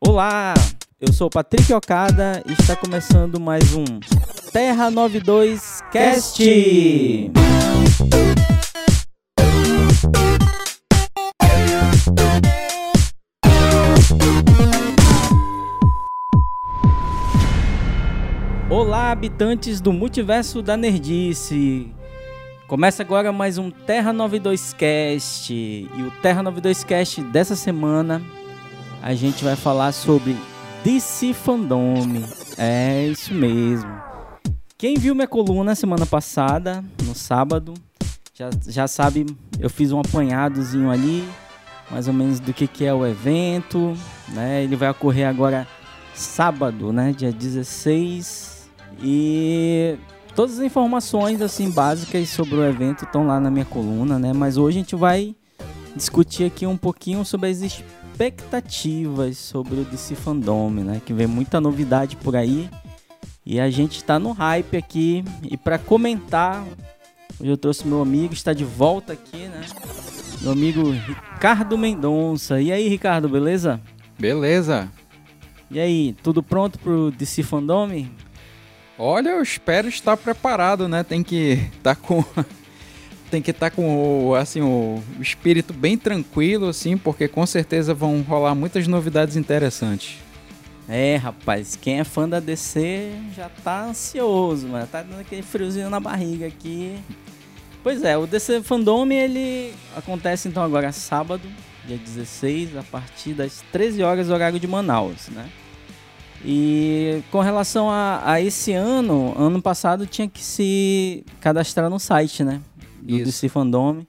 Olá, eu sou Patrick Okada e está começando mais um Terra 92 Cast. Olá, habitantes do multiverso da Nerdice. Começa agora mais um Terra 92 Cast. E o Terra 92 Cast dessa semana a gente vai falar sobre DC Fandom. É isso mesmo. Quem viu minha coluna semana passada, no sábado, já, já sabe, eu fiz um apanhadozinho ali, mais ou menos do que, que é o evento. Né? Ele vai ocorrer agora sábado, né? dia 16. E todas as informações assim básicas sobre o evento estão lá na minha coluna, né? Mas hoje a gente vai discutir aqui um pouquinho sobre as expectativas sobre o DC Fandom, né? Que vem muita novidade por aí e a gente está no hype aqui. E para comentar, hoje eu trouxe meu amigo, está de volta aqui, né? Meu amigo Ricardo Mendonça. E aí, Ricardo, beleza? Beleza. E aí, tudo pronto pro DC Fandom? Olha, eu espero estar preparado, né? Tem que estar tá com tem que estar tá com o, assim o espírito bem tranquilo assim, porque com certeza vão rolar muitas novidades interessantes. É, rapaz, quem é fã da DC já tá ansioso, mano. Tá dando aquele friozinho na barriga aqui. Pois é, o DC Fandom ele acontece então agora sábado, dia 16, a partir das 13 horas horário de Manaus, né? E com relação a, a, esse ano, ano passado tinha que se cadastrar no site, né? Do Isso. DC Fandom.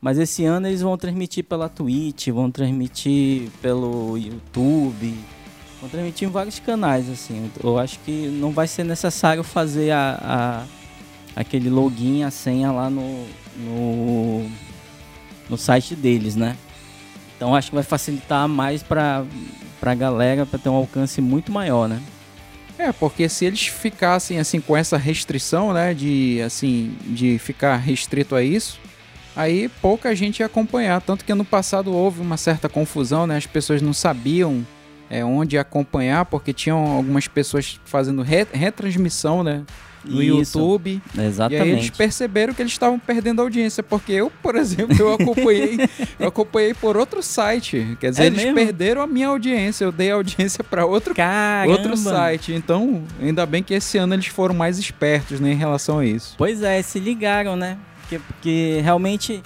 Mas esse ano eles vão transmitir pela Twitch, vão transmitir pelo YouTube, vão transmitir em vários canais, assim. Eu acho que não vai ser necessário fazer a, a aquele login, a senha lá no, no, no site deles, né? Então acho que vai facilitar mais para pra galera para ter um alcance muito maior, né? É, porque se eles ficassem assim com essa restrição, né, de assim, de ficar restrito a isso, aí pouca gente ia acompanhar, tanto que no passado houve uma certa confusão, né? As pessoas não sabiam é, onde acompanhar, porque tinham algumas pessoas fazendo re retransmissão, né? No Isso, YouTube. Exatamente. E aí eles perceberam que eles estavam perdendo audiência, porque eu, por exemplo, eu acompanhei, eu acompanhei por outro site. Quer dizer, é eles mesmo? perderam a minha audiência, eu dei audiência para outro, outro site. Então, ainda bem que esse ano eles foram mais espertos né, em relação a isso. Pois é, se ligaram, né? Porque, porque realmente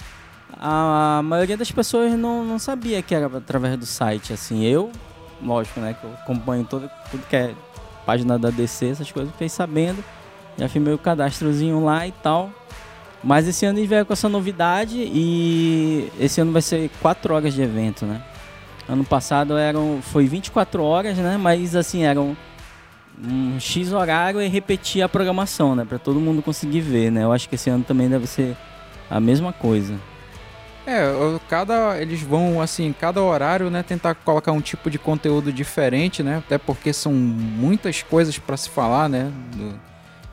a maioria das pessoas não, não sabia que era através do site. Assim, eu, lógico, né? Que eu acompanho todo, tudo que é página da DC, essas coisas, fiquei sabendo. Já filmei o cadastrozinho lá e tal. Mas esse ano a gente veio com essa novidade e esse ano vai ser 4 horas de evento, né? Ano passado eram, foi 24 horas, né? Mas assim, eram um X horário e repetir a programação, né? Pra todo mundo conseguir ver, né? Eu acho que esse ano também deve ser a mesma coisa. É, cada eles vão assim, cada horário, né, tentar colocar um tipo de conteúdo diferente, né? Até porque são muitas coisas para se falar, né? Do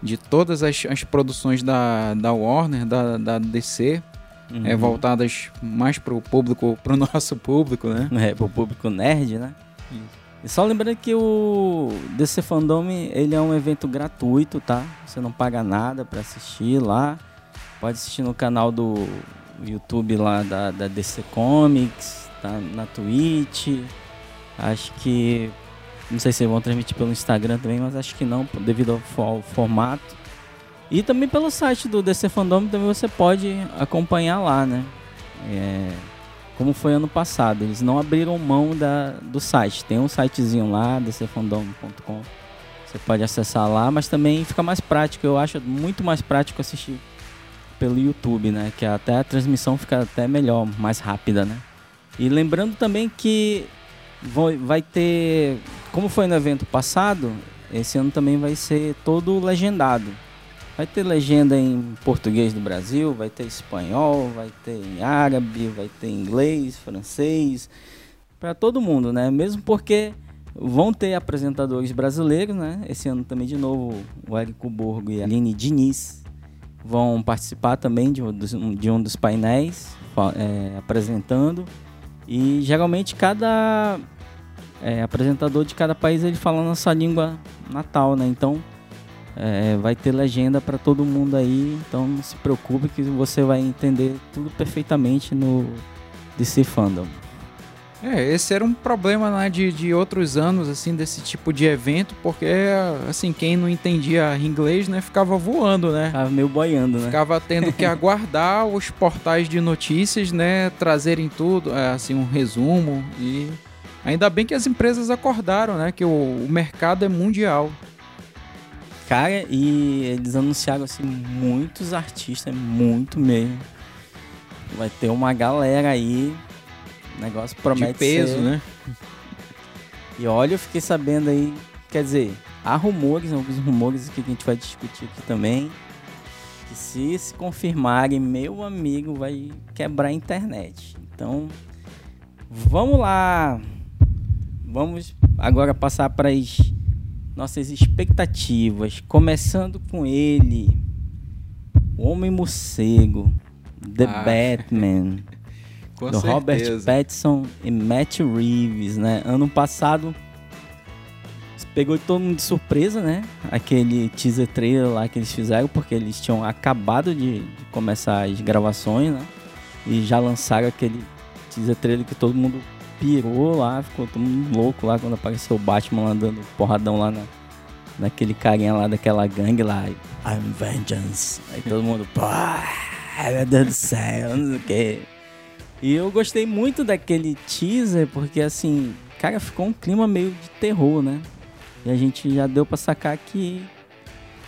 de todas as, as produções da, da Warner, da, da DC, uhum. é, voltadas mais para o público, para o nosso público, né? É, para o público nerd, né? Isso. E só lembrando que o DC Fandom ele é um evento gratuito, tá? Você não paga nada para assistir lá. Pode assistir no canal do YouTube lá da, da DC Comics, tá? na Twitch. Acho que não sei se vão transmitir pelo Instagram também, mas acho que não, devido ao, formato. E também pelo site do DC Fandom também você pode acompanhar lá, né? É, como foi ano passado. Eles não abriram mão da, do site. Tem um sitezinho lá, dcfandom.com. Você pode acessar lá, mas também fica mais prático. Eu acho muito mais prático assistir pelo YouTube, né? Que até a transmissão fica até melhor, mais rápida, né? E lembrando também que vai ter como foi no evento passado, esse ano também vai ser todo legendado. Vai ter legenda em português do Brasil, vai ter espanhol, vai ter em árabe, vai ter inglês, francês, para todo mundo, né? Mesmo porque vão ter apresentadores brasileiros, né? Esse ano também de novo o Érico Borgo e a Aline Diniz vão participar também de um dos, de um dos painéis é, apresentando. E geralmente cada é, apresentador de cada país ele fala nossa língua natal, né? Então é, vai ter legenda para todo mundo aí, então não se preocupe que você vai entender tudo perfeitamente no DC Fandom. É, esse era um problema né, de, de outros anos, assim, desse tipo de evento, porque, assim, quem não entendia inglês, né, ficava voando, né? Ficava meio boiando, né? Ficava tendo que aguardar os portais de notícias, né, trazerem tudo, é, assim, um resumo e... Ainda bem que as empresas acordaram, né, que o, o mercado é mundial. Cara, e eles anunciaram, assim, muitos artistas, muito mesmo. Vai ter uma galera aí o negócio promete De peso, ser... né? E olha, eu fiquei sabendo aí, quer dizer, há rumores, alguns rumores que a gente vai discutir aqui também, que se se confirmarem, meu amigo vai quebrar a internet. Então, vamos lá. Vamos agora passar para as nossas expectativas, começando com ele, o Homem Morcego, The ah. Batman. Com do certeza. Robert Pattinson e Matt Reeves, né? Ano passado pegou todo mundo de surpresa, né? Aquele teaser trailer lá que eles fizeram, porque eles tinham acabado de, de começar as gravações, né? E já lançaram aquele teaser trailer que todo mundo pirou lá, ficou todo mundo louco lá quando apareceu o Batman andando porradão lá na, naquele carinha lá daquela gangue lá. I'm Vengeance. Aí todo mundo, pô, meu Deus do céu, não sei o que. E eu gostei muito daquele teaser, porque assim, cara, ficou um clima meio de terror, né? E a gente já deu pra sacar que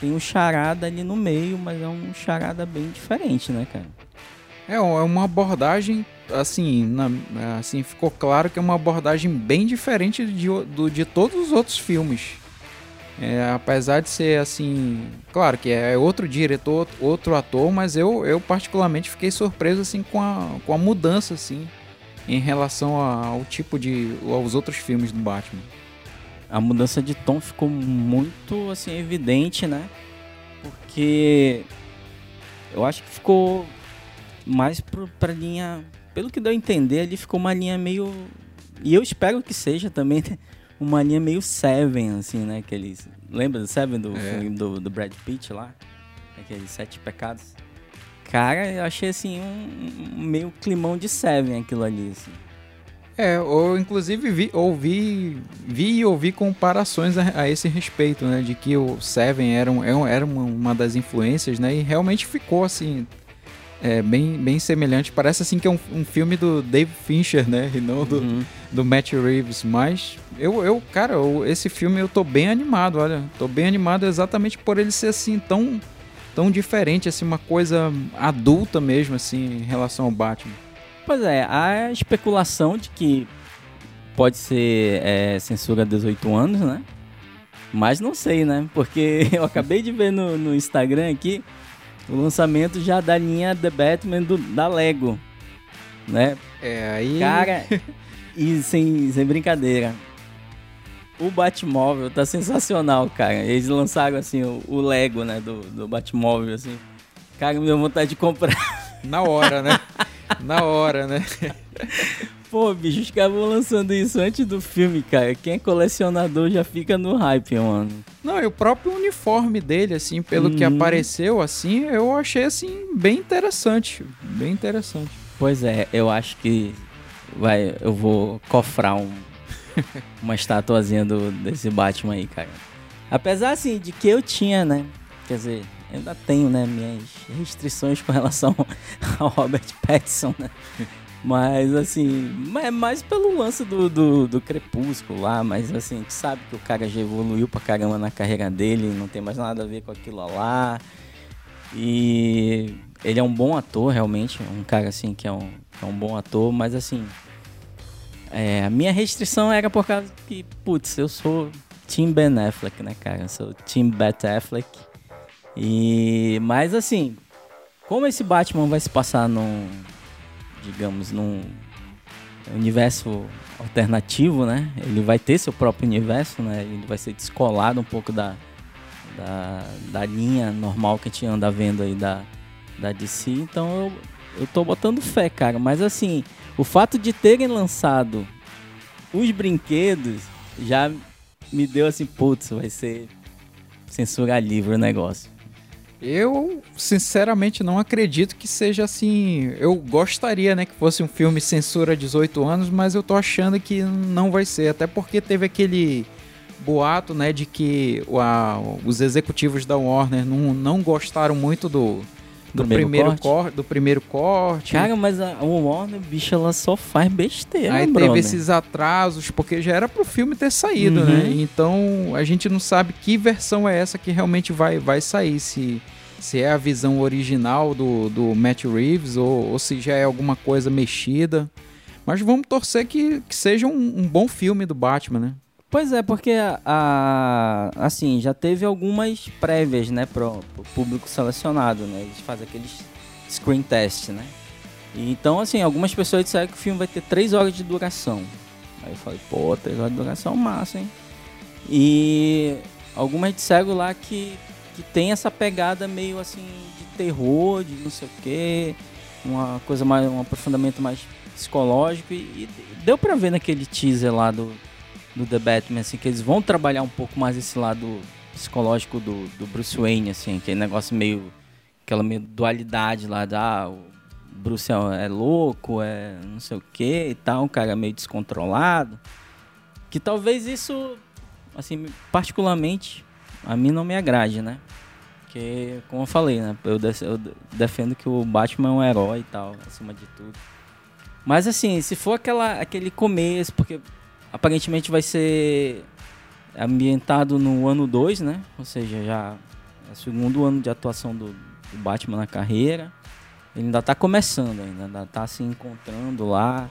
tem um charada ali no meio, mas é um charada bem diferente, né, cara? É, é uma abordagem, assim, na, assim, ficou claro que é uma abordagem bem diferente de, do, de todos os outros filmes. É, apesar de ser assim, claro que é outro diretor, outro ator, mas eu, eu particularmente fiquei surpreso assim com a, com a mudança assim em relação ao tipo de aos outros filmes do Batman. A mudança de tom ficou muito assim evidente, né? Porque eu acho que ficou mais pro, pra linha, pelo que deu a entender, ali ficou uma linha meio e eu espero que seja também né? uma linha meio Seven, assim, né? Aqueles. Lembra do Seven do é. filme do, do Brad Pitt lá? Aqueles Sete Pecados. Cara, eu achei assim um, um meio climão de Seven aquilo ali, assim. É, eu inclusive vi, ouvi, vi e ouvi comparações a, a, esse respeito, né? De que o Seven era, um, era uma, uma das influências, né? E realmente ficou assim, é, bem, bem semelhante. Parece assim que é um, um filme do Dave Fincher, né? E não do, uhum. do Matt Reeves. Mas eu, eu cara, eu, esse filme eu tô bem animado, olha. Tô bem animado exatamente por ele ser assim tão, tão diferente, assim, uma coisa adulta mesmo, assim, em relação ao Batman. Pois é, há especulação de que pode ser é, censura 18 anos, né? Mas não sei, né? Porque eu acabei de ver no, no Instagram aqui o lançamento já da linha The Batman do, da Lego, né? É, aí... Cara, e sem, sem brincadeira, o Batmóvel tá sensacional, cara. Eles lançaram, assim, o, o Lego, né, do, do Batmóvel, assim. Cara, me deu vontade de comprar. Na hora, né? Na hora, né? Pô, bicho, os caras vão lançando isso antes do filme, cara. Quem é colecionador já fica no hype, mano. Não, e o próprio uniforme dele, assim, pelo que uhum. apareceu, assim, eu achei, assim, bem interessante. Bem interessante. Pois é, eu acho que vai, eu vou cofrar um, uma estatuazinha do, desse Batman aí, cara. Apesar, assim, de que eu tinha, né? Quer dizer, ainda tenho, né, minhas restrições com relação ao Robert Pattinson, né? Mas assim, é mais pelo lance do, do, do, Crepúsculo lá, mas assim, gente sabe que o cara já evoluiu pra caramba na carreira dele, não tem mais nada a ver com aquilo lá. E ele é um bom ator, realmente, um cara assim que é um, é um bom ator, mas assim, é, a minha restrição era por causa que, putz, eu sou Team Ben Affleck, né, cara? Eu sou Team Bet Affleck. E, mas assim, como esse Batman vai se passar num digamos, num universo alternativo, né? Ele vai ter seu próprio universo, né? Ele vai ser descolado um pouco da, da, da linha normal que a gente anda vendo aí da, da DC. Então eu, eu tô botando fé, cara. Mas assim, o fato de terem lançado os brinquedos já me deu assim, putz, vai ser censura livre o negócio. Eu, sinceramente, não acredito que seja assim. Eu gostaria, né, que fosse um filme censura 18 anos, mas eu tô achando que não vai ser. Até porque teve aquele boato, né, de que a, os executivos da Warner não, não gostaram muito do, do primeiro, primeiro corte. do primeiro corte. Cara, mas a Warner, bicho, ela só faz besteira, Aí brother. teve esses atrasos, porque já era pro filme ter saído, né? uhum. né? Então, a gente não sabe que versão é essa que realmente vai, vai sair, se, se é a visão original do, do Matt Reeves ou, ou se já é alguma coisa mexida. Mas vamos torcer que, que seja um, um bom filme do Batman, né? Pois é, porque a, assim, já teve algumas prévias, né, pro, pro público selecionado, né? Eles fazem aqueles screen test, né? E, então, assim, algumas pessoas disseram que o filme vai ter 3 horas de duração. Aí eu falei, pô, 3 horas de duração massa, hein? E algumas disseram lá que, que tem essa pegada meio assim de terror, de não sei o quê, uma coisa mais, um aprofundamento mais psicológico. E, e deu pra ver naquele teaser lá do do The Batman, assim, que eles vão trabalhar um pouco mais esse lado psicológico do, do Bruce Wayne, assim, aquele negócio meio. aquela meio dualidade lá da. Ah, Bruce é, é louco, é não sei o que e tal, um cara meio descontrolado. Que talvez isso, assim, particularmente, a mim não me agrade, né? Porque, como eu falei, né? Eu, eu defendo que o Batman é um herói e tal, acima de tudo. Mas assim, se for aquela, aquele começo, porque Aparentemente vai ser ambientado no ano 2, né? Ou seja, já é o segundo ano de atuação do, do Batman na carreira. Ele ainda está começando ainda, está se encontrando lá.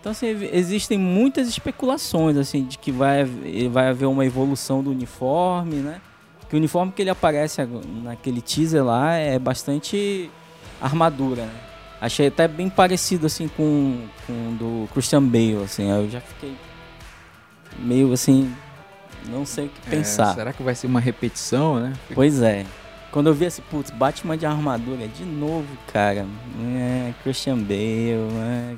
Então assim, existem muitas especulações assim de que vai, vai haver uma evolução do uniforme, né? Que o uniforme que ele aparece naquele teaser lá é bastante armadura, né? Achei até bem parecido assim com, com o do Christian Bale, assim. Eu já fiquei meio assim, não sei o que é, pensar. Será que vai ser uma repetição, né? Pois é. Quando eu vi esse, putz, Batman de armadura de novo, cara. É, Christian Bale, é,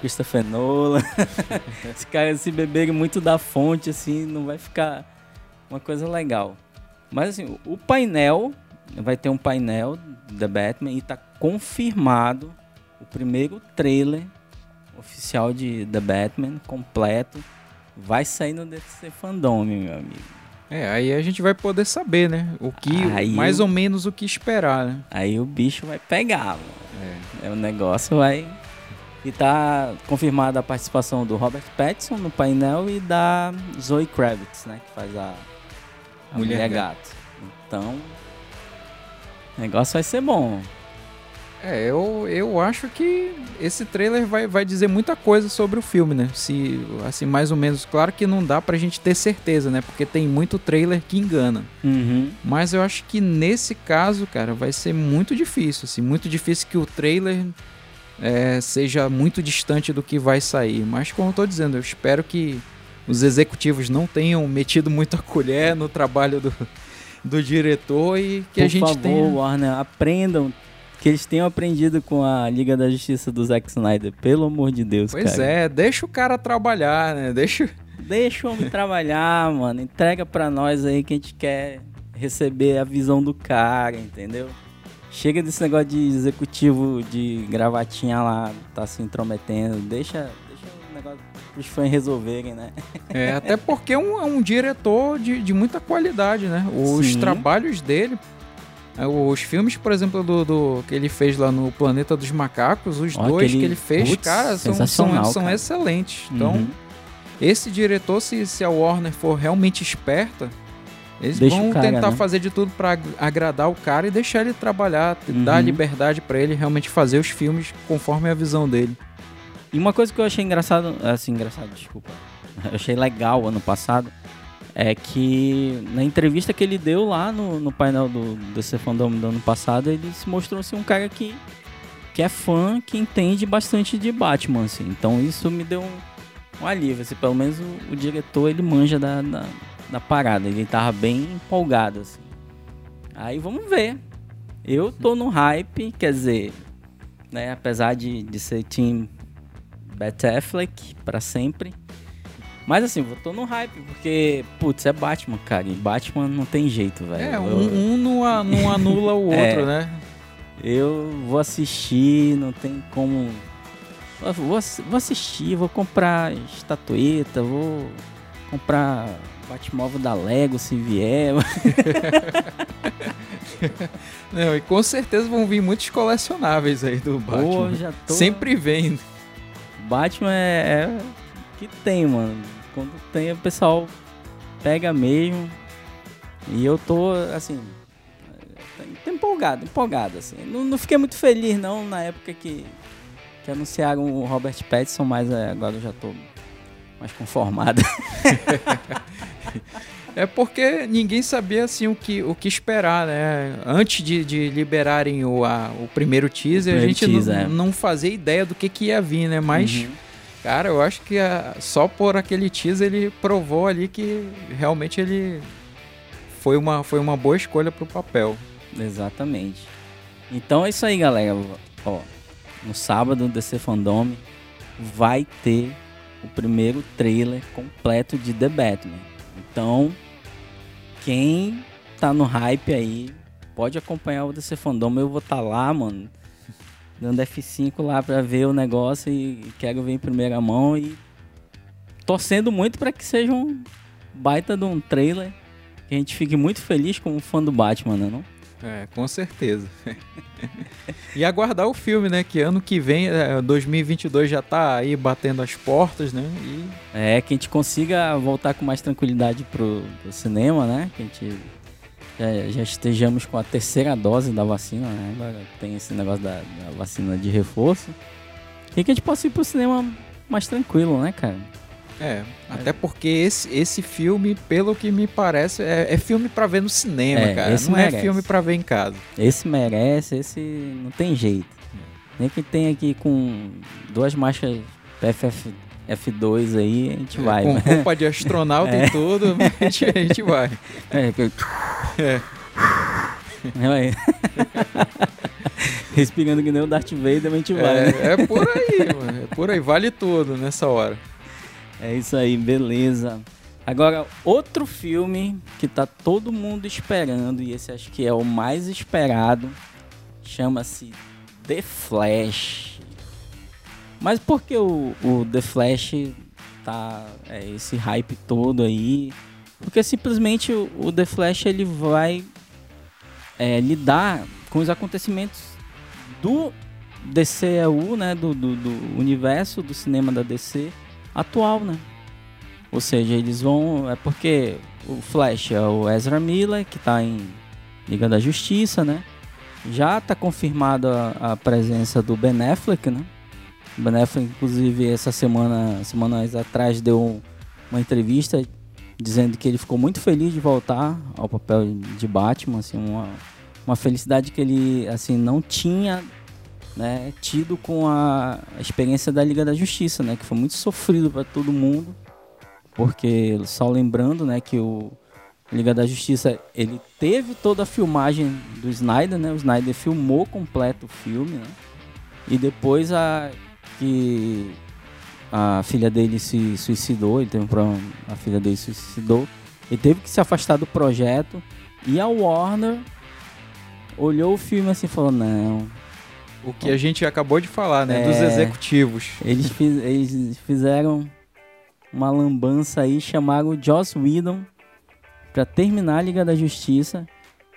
Christopher Nolan. Esse cara se beberem muito da fonte, assim, não vai ficar uma coisa legal. Mas assim, o painel, vai ter um painel da Batman e tá confirmado o primeiro trailer oficial de The Batman completo vai sair no DC Fandom, meu amigo. É, aí a gente vai poder saber, né? O que, aí mais ou menos o que esperar, né? Aí o bicho vai pegar, mano. É. é. O negócio vai. E tá confirmada a participação do Robert Pattinson no painel e da Zoe Kravitz, né? Que faz a, a Mulher, Mulher Gato. Então, o negócio vai ser bom. É, eu, eu acho que esse trailer vai, vai dizer muita coisa sobre o filme, né? Se, assim, mais ou menos. Claro que não dá pra gente ter certeza, né? Porque tem muito trailer que engana. Uhum. Mas eu acho que nesse caso, cara, vai ser muito difícil, assim. Muito difícil que o trailer é, seja muito distante do que vai sair. Mas, como eu tô dizendo, eu espero que os executivos não tenham metido muita colher no trabalho do, do diretor e que Por a gente favor, tenha... Warner, aprendam que eles tenham aprendido com a Liga da Justiça do Zack Snyder. Pelo amor de Deus, pois cara. É, deixa o cara trabalhar, né? Deixa... Deixa o homem trabalhar, mano. Entrega pra nós aí que a gente quer receber a visão do cara, entendeu? Chega desse negócio de executivo de gravatinha lá, tá se intrometendo. Deixa, negócio pros fãs resolverem, né? É, até porque é um, é um diretor de, de muita qualidade, né? Os Sim. trabalhos dele, é, os filmes, por exemplo, do, do, que ele fez lá no Planeta dos Macacos, os dois aquele... que ele fez, Puts, cara, são, são, são cara. excelentes. Então, uhum. esse diretor, se, se a Warner for realmente esperta, eles Deixa vão cara, tentar né? fazer de tudo para agradar o cara e deixar ele trabalhar, uhum. dar liberdade para ele realmente fazer os filmes conforme a visão dele. E uma coisa que eu achei engraçado, assim, engraçado, desculpa. Eu achei legal ano passado é que na entrevista que ele deu lá no, no painel do DC Fandom do ano passado, ele se mostrou assim, um cara que, que é fã, que entende bastante de Batman, assim. Então isso me deu um, um alívio, assim, pelo menos o, o, diretor ele manja da, da, da, parada, ele tava bem empolgado, assim. Aí vamos ver. Eu tô no hype, quer dizer, né, apesar de, de ser Team Bat Affleck para sempre, Mas assim, eu tô no hype, porque, putz, é Batman, cara. E Batman não tem jeito, velho. É, Eu- um, um não, não anula o É. outro, né? Eu vou assistir, não tem como. Eu Vou, vou assistir, vou comprar estatueta, vou comprar Batmóvel da Lego se vier. Não, e com certeza vão vir muitos colecionáveis aí do Batman. já tô. Sempre vem. Batman é, é que tem, mano. Quando tem, o pessoal pega mesmo. E eu tô, assim. tô empolgado, empolgado, assim. Não, não fiquei muito feliz, não, na época que, que anunciaram o Robert Pattinson, mas é, agora eu já tô mais conformado. É porque ninguém sabia assim o que, o que esperar, né? Antes de, de liberarem o, a- o primeiro teaser, O a primeiro gente teaser, é. não, não fazia ideia do que, que ia vir, né? Mas, Uhum. cara, eu acho que a- só por aquele teaser ele provou ali que realmente ele foi uma, foi uma boa escolha pro papel. Exatamente. Então é isso aí, galera. Ó, no sábado, DC Fandom vai ter o primeiro trailer completo de The Batman. Então, quem tá no hype aí, pode acompanhar o DC Fandom. Eu vou estar lá, mano, dando F5 lá pra ver o negócio e quero ver em primeira mão e torcendo muito pra que seja um baita de um trailer. Que a gente fique muito feliz como fã do Batman, né? Não? É, com certeza. e aguardar o filme, né? Que ano que vem, é, 2022 já tá aí batendo as portas, né? E É, que a gente consiga voltar com mais tranquilidade pro, pro cinema, né? Que a gente já, já estejamos com a terceira dose da vacina, né? Agora tem esse negócio da, da vacina de reforço. E que a gente possa ir pro cinema mais tranquilo, né, cara? É, até porque esse, esse filme, pelo que me parece, é, é filme pra ver no cinema, É, cara. esse Não é merece. filme pra ver em casa. Esse merece, esse não tem jeito. Nem que tem aqui com duas marchas PFF F2 aí, a gente vai. Com né? roupa de astronauta e tudo, a gente, a gente vai. É, É. Vai. Respirando que nem o Darth Vader, a gente vai. né? É, é por aí, mano. É por aí, vale tudo nessa hora. É isso aí, beleza. Agora, outro filme que tá todo mundo esperando, e esse acho que é o mais esperado, chama-se The Flash. Mas por que o, o The Flash tá é, esse hype todo aí? Porque simplesmente o, o The Flash ele vai é, lidar com os acontecimentos do DCEU, né, do, do, do universo do cinema da DC atual, né? Ou seja, eles vão. É porque o Flash é o Ezra Miller, que tá em Liga da Justiça, né? Já tá confirmada a, a presença do Ben Affleck, né? O Ben Affleck, inclusive, essa semana, semanas atrás, deu uma entrevista dizendo que ele ficou muito feliz de voltar ao papel de Batman, assim, uma, uma felicidade que ele, assim, não tinha né, tido com a experiência da Liga da Justiça, né, que foi muito sofrido para todo mundo, porque só lembrando, né, que o Liga da Justiça ele teve toda a filmagem do Snyder, né, o Snyder filmou completo o filme, né, e depois a que a filha dele se suicidou, ele teve um problema, a filha dele se suicidou, ele teve que se afastar do projeto e a Warner olhou o filme assim e falou não O que a gente acabou de falar, né? É. Dos executivos. Eles, fiz- eles fizeram uma lambança aí, chamaram o Joss Whedon pra terminar a Liga da Justiça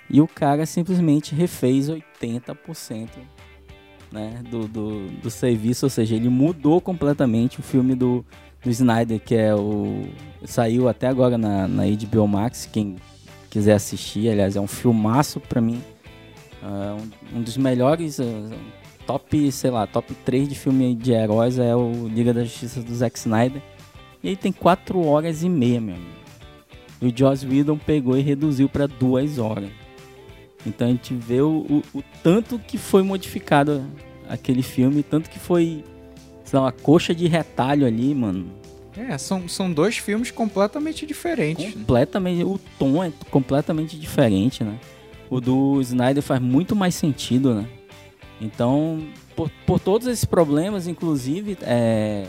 e o cara simplesmente refez 80% né, do, do, do serviço, ou seja, ele mudou completamente o filme do, do Snyder, que é o. saiu até agora na, na HBO Max, quem quiser assistir, aliás, é um filmaço pra mim. É um, um dos melhores. uh, top, sei lá, top 3 de filme de heróis é o Liga da Justiça do Zack Snyder. E ele tem 4 horas e meia, meu amigo. E o Joss Whedon pegou e reduziu para 2 horas. Então a gente vê o, o, o tanto que foi modificado aquele filme, tanto que foi, sei lá, uma coxa de retalho ali, mano. É, são, são dois filmes completamente diferentes. Completamente, o tom é completamente diferente, né? O do Snyder faz muito mais sentido, né? Então, por, por todos esses problemas, inclusive, é,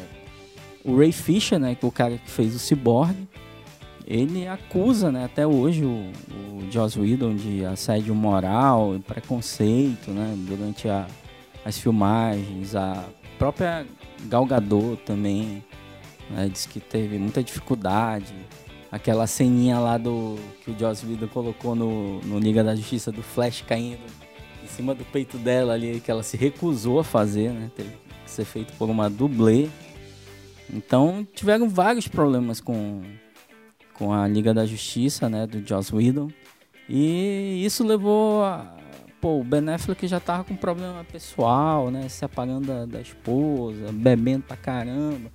o Ray Fisher, né, que é o cara que fez o Cyborg, ele acusa, né, até hoje o, o Joss Whedon de assédio moral preconceito, né, durante a, as filmagens, a própria Gal Gadot também, né, diz que teve muita dificuldade, aquela ceninha lá do que o Joss Whedon colocou no, no Liga da Justiça do Flash caindo em cima do peito dela ali, que ela se recusou a fazer, né, teve que ser feito por uma dublê, então tiveram vários problemas com com a Liga da Justiça, né, do Joss Whedon. E isso levou a, pô, o Ben Affleck já tava com problema pessoal, né, se apagando da, da esposa, bebendo pra caramba.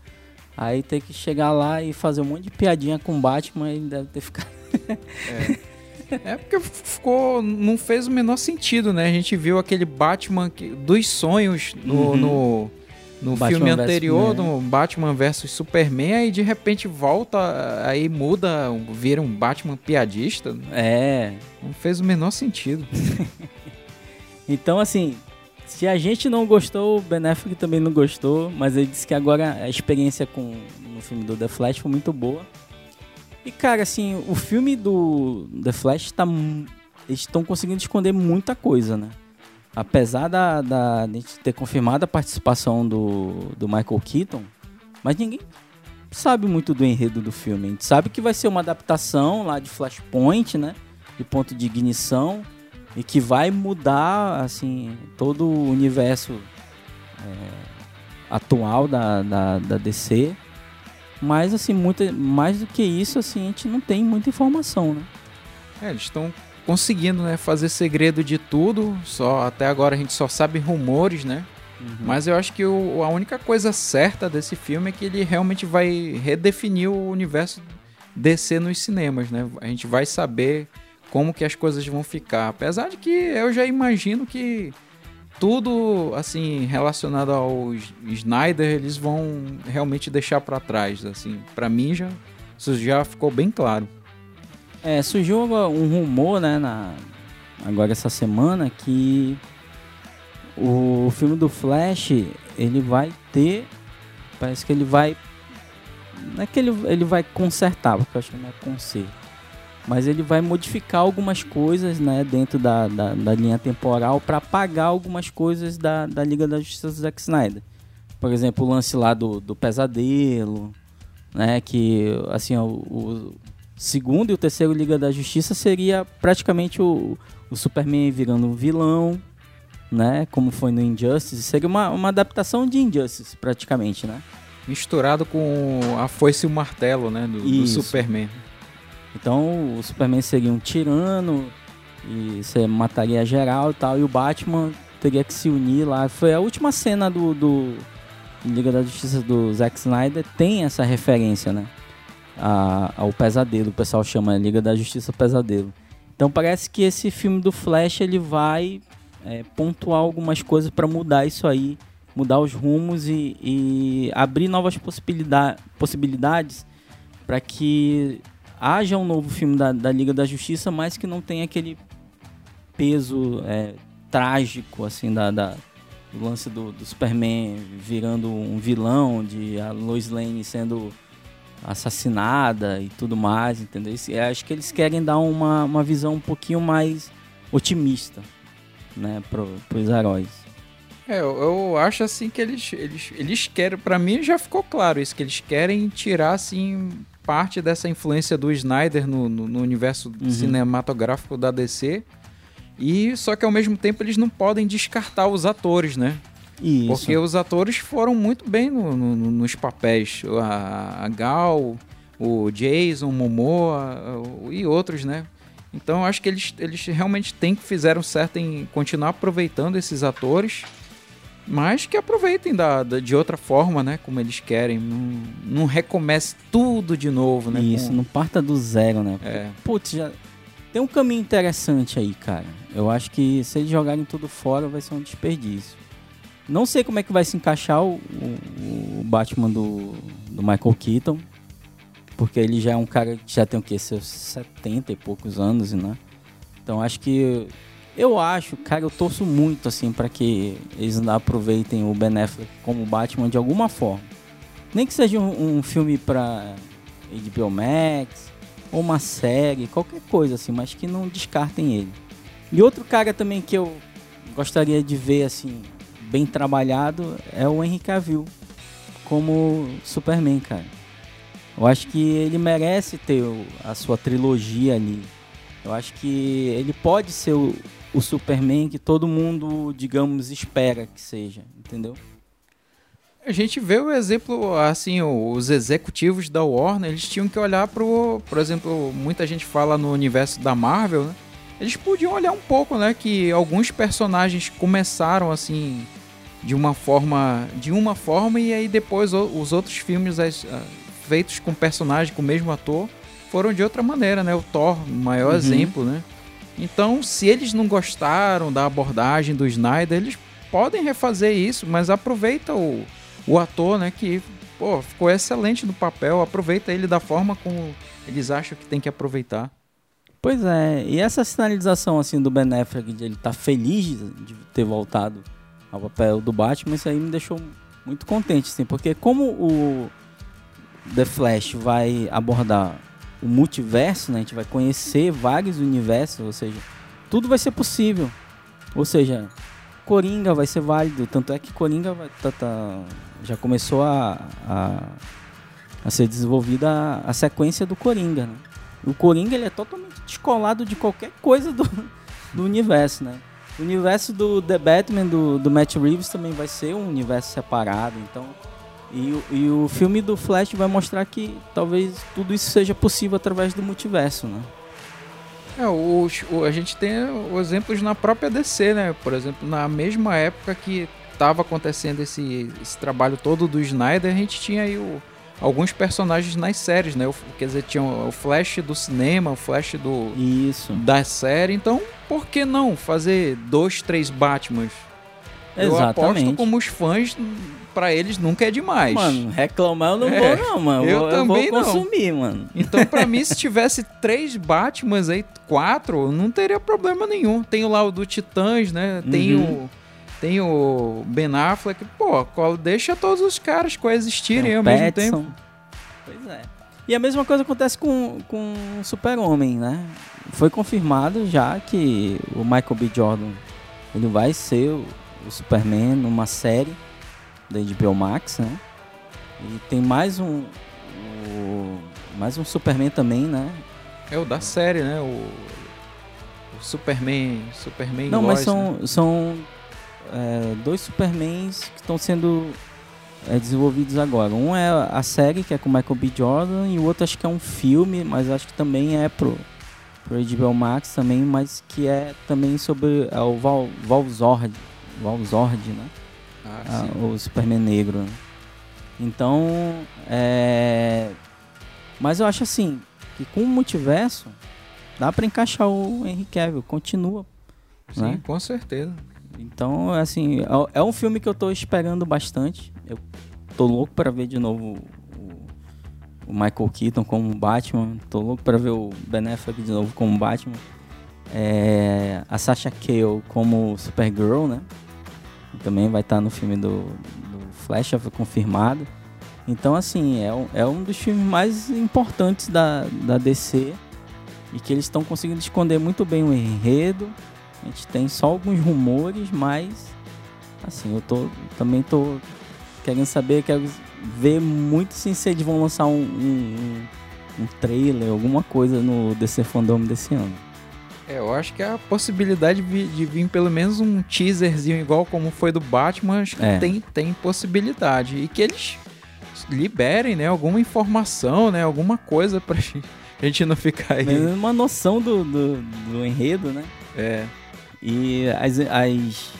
Aí ter que chegar lá e fazer um monte de piadinha com o Batman, ele deve ter ficado é. É porque ficou. Não fez o menor sentido, né? A gente viu aquele Batman que, dos sonhos no, uhum. no, no Batman filme anterior, no Batman vs Superman, aí de repente volta, aí muda, vira um Batman piadista. É. Não fez o menor sentido. então, assim, se a gente não gostou, o Ben Affleck também não gostou, mas ele disse que agora a experiência com no filme do The Flash foi muito boa. E, cara, assim, o filme do The Flash tá. Eles estão conseguindo esconder muita coisa, né? apesar da, da ter confirmado a participação do, do Michael Keaton, mas ninguém sabe muito do enredo do filme. A gente sabe que vai ser uma adaptação lá de Flashpoint, né? De ponto de ignição e que vai mudar assim todo o universo é, atual da, da, da DC. Mas assim, muito, mais do que isso, assim, a gente não tem muita informação, né? É, eles estão conseguindo né, fazer segredo de tudo. Só até agora a gente só sabe rumores, né? Uhum. Mas eu acho que o, a única coisa certa desse filme é que ele realmente vai redefinir o universo DC nos cinemas, né? A gente vai saber como que as coisas vão ficar. Apesar de que eu já imagino que tudo assim relacionado ao Snyder eles vão realmente deixar para trás, assim. Para mim já isso já ficou bem claro. É, surgiu um rumor, né, na, agora essa semana, que o filme do Flash, ele vai ter, parece que ele vai, não é que ele, ele vai consertar, porque eu acho que não é conserto, mas ele vai modificar algumas coisas, né, dentro da, da, da linha temporal para apagar algumas coisas da, da Liga da Justiça do Zack Snyder. Por exemplo, o lance lá do, do pesadelo, né, que, assim, o, o segundo e o terceiro Liga da Justiça seria praticamente o, o Superman virando um vilão, né? Como foi no Injustice. Seria uma, uma adaptação de Injustice, praticamente, né? Misturado com a foice e o martelo, né? Do, do Superman. Então o Superman seria um tirano e você mataria geral e tal. E o Batman teria que se unir lá. Foi a última cena do, do Liga da Justiça do Zack Snyder. Tem essa referência, né? a, ao pesadelo, o pessoal chama Liga da Justiça Pesadelo. Então parece que esse filme do Flash ele vai é, pontuar algumas coisas para mudar isso aí, mudar os rumos e, e abrir novas possibilidade, possibilidades para que haja um novo filme da, da, Liga da Justiça, mas que não tenha aquele peso é, trágico assim da, da do lance do, do, Superman virando um vilão, de a Lois Lane sendo assassinada e tudo mais, entendeu? Eu acho que eles querem dar uma, uma visão um pouquinho mais otimista, né, pro, pros heróis. É, eu, eu acho assim que eles, eles, eles querem, para mim já ficou claro isso, que eles querem tirar assim parte dessa influência do Snyder no, no, no universo uhum. cinematográfico da DC. E só que ao mesmo tempo eles não podem descartar os atores, né? Isso. Porque os atores foram muito bem no, no, nos papéis. A, a, Gal, o Jason, o Momoa o, e outros, né? Então acho que eles, eles realmente têm que fizeram certo em continuar aproveitando esses atores, mas que aproveitem da, da de outra forma, né? Como eles querem. Não, não recomece tudo de novo, né? Isso, Com... não parta do zero, né? É. Putz, já tem um caminho interessante aí, cara. Eu acho que se eles jogarem tudo fora vai ser um desperdício. Não sei como é que vai se encaixar o, o, Batman do, do Michael Keaton. Porque ele já é um cara que já tem o quê? Seus 70 e poucos anos, né? Então acho que. Eu acho, cara, eu torço muito assim para que eles aproveitem o Ben Affleck como Batman de alguma forma. Nem que seja um, um filme pra HBO Max, ou uma série, qualquer coisa assim, mas que não descartem ele. E outro cara também que eu gostaria de ver assim, bem trabalhado, é o Henry Cavill como Superman, cara. Eu acho que ele merece ter a sua trilogia ali. Eu acho que ele pode ser o, o Superman que todo mundo, digamos, espera que seja, entendeu? A gente vê o exemplo, assim, os executivos da Warner, eles tinham que olhar pro, por exemplo, muita gente fala no universo da Marvel, né? Eles podiam olhar um pouco, né, que alguns personagens começaram assim de uma forma, de uma forma e aí depois os outros filmes as, ah, feitos com personagem com o mesmo ator foram de outra maneira, né? O Thor, o maior uhum. exemplo, né? Então, se eles não gostaram da abordagem do Snyder, eles podem refazer isso, mas aproveita o, o ator, né, que pô, ficou excelente no papel, aproveita ele da forma como eles acham que tem que aproveitar. Pois é, e essa sinalização assim do Ben Affleck de ele estar tá feliz de ter voltado ao papel do Batman, isso aí me deixou muito contente, assim, porque como o The Flash vai abordar o multiverso, né? A gente vai conhecer vários universos, ou seja, tudo vai ser possível. Ou seja, Coringa vai ser válido, tanto é que Coringa vai, tá, tá, já começou a, a, a, ser desenvolvida a, a sequência do Coringa. Né? O Coringa ele é totalmente descolado de qualquer coisa do, do universo, né? O universo do The Batman do, do Matt Reeves também vai ser um universo separado, então e, e o filme do Flash vai mostrar que talvez tudo isso seja possível através do multiverso, né? É, o, o, a gente tem exemplos na própria DC, né? Por exemplo, na mesma época que estava acontecendo esse, esse trabalho todo do Snyder, a gente tinha aí o, alguns personagens nas séries, né? O, quer dizer, tinha o Flash do cinema, o Flash do Isso. da série. Então, por que não fazer dois, três Batmans? Exatamente. Eu aposto como os fãs para eles nunca é demais. Mano, reclamar eu não é, vou não, mano. Eu, eu também eu vou consumir, não. mano. Então, para mim, se tivesse três Batmans aí, quatro, não teria problema nenhum. Tem lá o do Titãs, né? Tem uhum. o tem o Ben Affleck. Pô, deixa todos os caras coexistirem ao mesmo tempo. Pois é. E a mesma coisa acontece com, com o Super-Homem, né? Foi confirmado já que o Michael B. Jordan ele vai ser o, o Superman numa série da HBO Max, né? E tem mais um. O, mais um Superman também, né? É o da série, né? O, o Superman. Superman Não, Lois, mas são, né? são é, dois Supermans que estão sendo é, desenvolvidos agora. Um é a série, que é com Michael B. Jordan, e o outro acho que é um filme, mas acho que também é pro, pro HBO Max também, mas que é também sobre é, o Val, Valzord, Valzord, né? Ah, a, o Superman negro. Né? Então, é... Mas eu acho assim, que com o multiverso, dá para encaixar o Henry Cavill, continua. Sim, né? com certeza. Então, assim, é, é um filme que eu tô esperando bastante. Eu tô louco para ver de novo o, o, Michael Keaton como Batman. Tô louco para ver o Ben Affleck de novo como Batman. É, a Sasha Cale como Supergirl, né? Também vai estar no filme do, do Flash, foi confirmado. Então, assim, é um, é um dos filmes mais importantes da, da DC e que eles estão conseguindo esconder muito bem o enredo. A gente tem só alguns rumores, mas, assim, eu tô, também tô querendo saber, quero ver muito se eles vão lançar um, um, um trailer, alguma coisa no DC Fandom desse ano. É, eu acho que a possibilidade de, de vir pelo menos um teaserzinho igual como foi do Batman, acho que é. tem, tem possibilidade. E que eles liberem, né, alguma informação, né, alguma coisa pra gente não ficar aí. Uma noção do, do, do enredo, né? É. E as, as,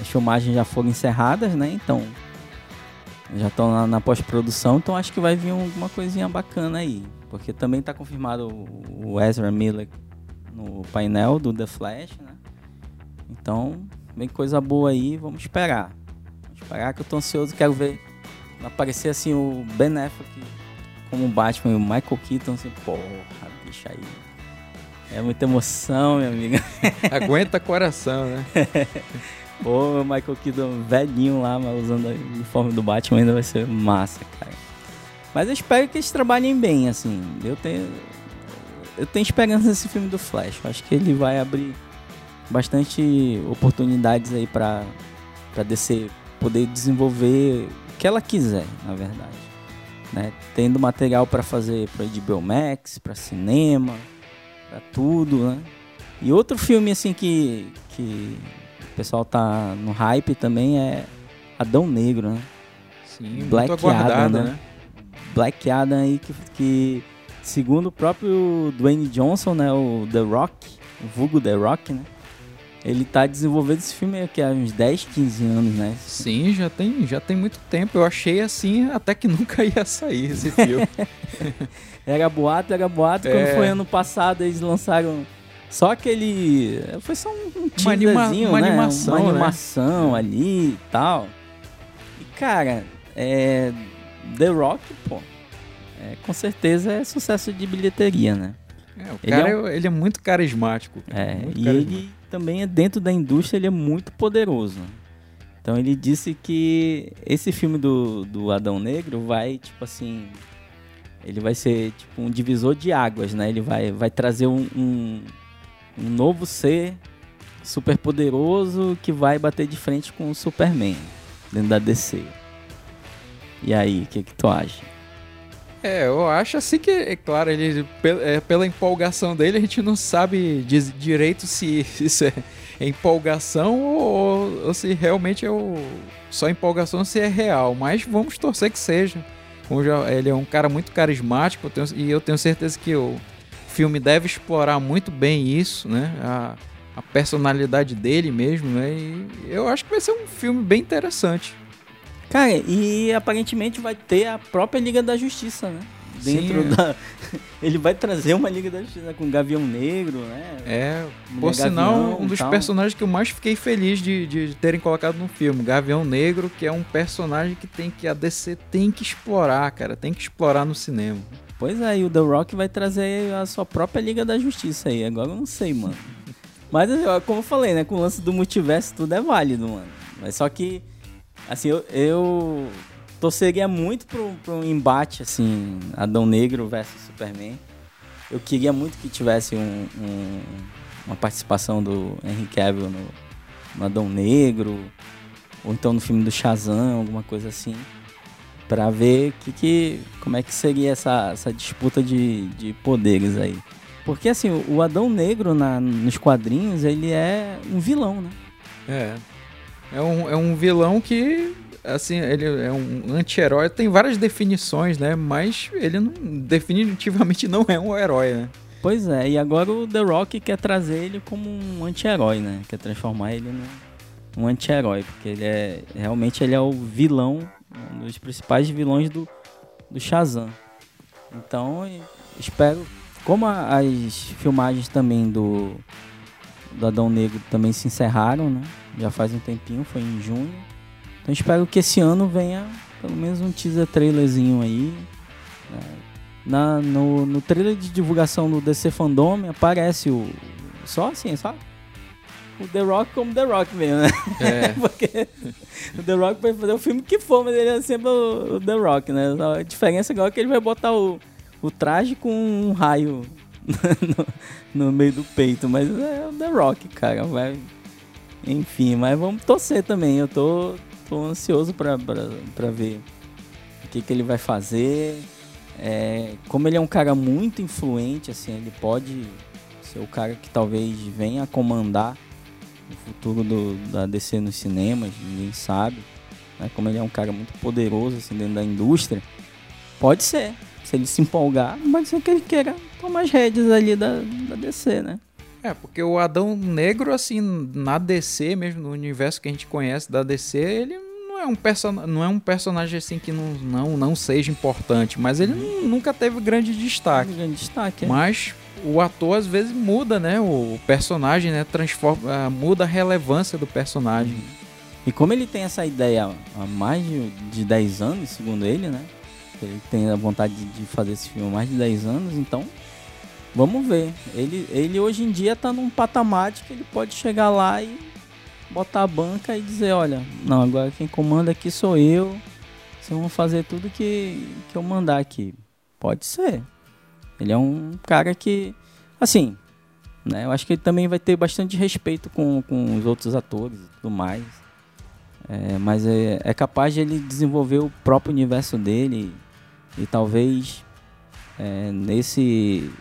as filmagens já foram encerradas, né? Então, já estão na, na pós-produção, então acho que vai vir alguma coisinha bacana aí. Porque também está confirmado o Ezra Miller no painel do The Flash, né? Então, vem coisa boa aí, vamos esperar. Vamos esperar que eu tô ansioso, quero ver aparecer assim o Ben Affleck como Batman e o Michael Keaton, assim, porra, bicho aí. É muita emoção, minha amiga. Aguenta coração, né? Pô, o Michael Keaton velhinho lá, mas usando o uniforme do Batman ainda vai ser massa, cara. Mas eu espero que eles trabalhem bem, assim. Eu tenho. Eu tenho esperança nesse filme do Flash. Eu acho que ele vai abrir bastante oportunidades aí pra, pra DC poder desenvolver o que ela quiser, na verdade. Né? Tendo material para fazer para HBO Max, para cinema, para tudo, né? E outro filme assim que, que o pessoal tá no hype também é Adão Negro, né? Sim, Black muito Adam, né? né? Black Adam aí que, que segundo o próprio Dwayne Johnson, né, o The Rock, o vulgo The Rock, né? Ele tá desenvolvendo esse filme aqui há uns 10, 15 anos, né? Sim, já tem, já tem muito tempo. Eu achei assim, até que nunca ia sair esse filme. era boato, era boato. É... Quando foi ano passado, eles lançaram só aquele. Foi só um, um uma, anima, uma né? animação. Uma animação né? ali e tal. E, cara, é. The Rock, pô. É, com certeza é sucesso de bilheteria, né? É, o ele cara é, um... ele é muito carismático. É, muito e carismático. ele também é dentro da indústria, ele é muito poderoso. Então ele disse que esse filme do, do Adão Negro vai, tipo assim, ele vai ser tipo um divisor de águas, né? Ele vai, vai trazer um, um, um novo ser super poderoso que vai bater de frente com o Superman dentro da DC. E aí, o que, que tu acha? É, eu acho assim que, é claro, ele, é, pela empolgação dele, a gente não sabe direito se isso é empolgação ou, ou se realmente é o, só empolgação se é real. Mas vamos torcer que seja. Ele é um cara muito carismático e eu tenho certeza que o filme deve explorar muito bem isso, né? A, a personalidade dele mesmo, né? E eu acho que vai ser um filme bem interessante. Cara, e aparentemente vai ter a própria Liga da Justiça, né? Dentro Sim, da. Ele vai trazer uma Liga da Justiça com Gavião Negro, né? É, por sinal, um dos personagens que eu mais fiquei feliz de, de terem colocado no filme. Gavião Negro, que é um personagem que tem que a DC tem que explorar, cara. Tem que explorar no cinema. Pois é, e o The Rock vai trazer a sua própria Liga da Justiça aí. Agora eu não sei, mano. Mas, como eu falei, né? Com o lance do multiverso, tudo é válido, mano. Mas só que Assim, eu, eu torceria muito pro, pro embate, assim, Adão Negro versus Superman. Eu queria muito que tivesse um, um, uma participação do Henry Cavill no, no Adão Negro, ou então no filme do Shazam, alguma coisa assim, para ver que, que, como é que seria essa, essa disputa de, de poderes aí. Porque assim, o Adão Negro na, nos quadrinhos, ele é um vilão, né? É. É um, é um vilão que, assim, ele é um anti-herói. Tem várias definições, né? Mas ele não, definitivamente não é um herói, né? Pois é, e agora o The Rock quer trazer ele como um anti-herói, né? Quer transformar ele num um anti-herói, porque ele é realmente ele é o vilão, um dos principais vilões do, do Shazam. Então, espero, como as filmagens também do do Adão Negro também se encerraram, né? Já faz um tempinho, foi em junho. Então espero que esse ano venha pelo menos um teaser trailerzinho aí. Né? Na, no, no trailer de divulgação do DC Fandom aparece o. Só assim, só o The Rock como The Rock mesmo, né? É. Porque o The Rock pode fazer o filme que for, mas ele é sempre o, o The Rock, né? A diferença agora é que ele vai botar o, o traje com um raio no, no, meio do peito, mas é o The Rock, cara, vai. Enfim, mas vamos torcer também. Eu tô, tô ansioso pra, pra, pra ver o que, que ele vai fazer. É, como ele é um cara muito influente, assim, ele pode ser o cara que talvez venha a comandar o futuro do, da DC nos cinemas, ninguém sabe. Né? Como ele é um cara muito poderoso assim, dentro da indústria, pode ser. Se ele se empolgar, pode ser que ele queira tomar as rédeas ali da, da DC, né? É, porque o Adão Negro, assim, na DC mesmo, no universo que a gente conhece da DC, ele não é um, person... não é um personagem assim que não, não, não seja importante, mas ele nunca teve grande destaque. Grande destaque, é. Mas o ator às vezes muda, né? O personagem, né? Transforma, ah, muda a relevância do personagem. E como ele tem essa ideia há mais de, de 10 anos, segundo ele, né? Ele tem a vontade de fazer esse filme há mais de 10 anos, então Vamos ver. Ele, ele hoje em dia tá num patamar de que ele pode chegar lá e botar a banca e dizer, olha, não, agora quem comanda aqui sou eu. Vocês vão fazer tudo que, que eu mandar aqui. Pode ser. Ele é um cara que, assim, né? Eu acho que ele também vai ter bastante respeito com, com os outros atores e tudo mais. É, mas é, é capaz de ele desenvolver o próprio universo dele e, e talvez é, nesse,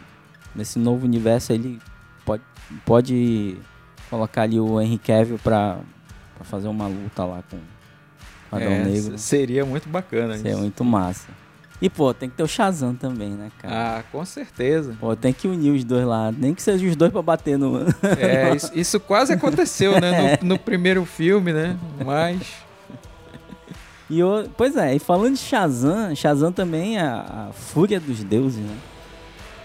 nesse novo universo ele pode, pode colocar ali o Henry Cavill pra, pra fazer uma luta lá com o Adão É, Negro. Seria muito bacana. É isso. muito massa. E, pô, tem que ter o Shazam também, né, cara? Ah, com certeza. Pô, tem que unir os dois lá. Nem que seja os dois pra bater no. É, isso, isso quase aconteceu, né? No, no primeiro filme, né? Mas. E o, pois é, e falando de Shazam, Shazam também é a, a fúria dos deuses, né?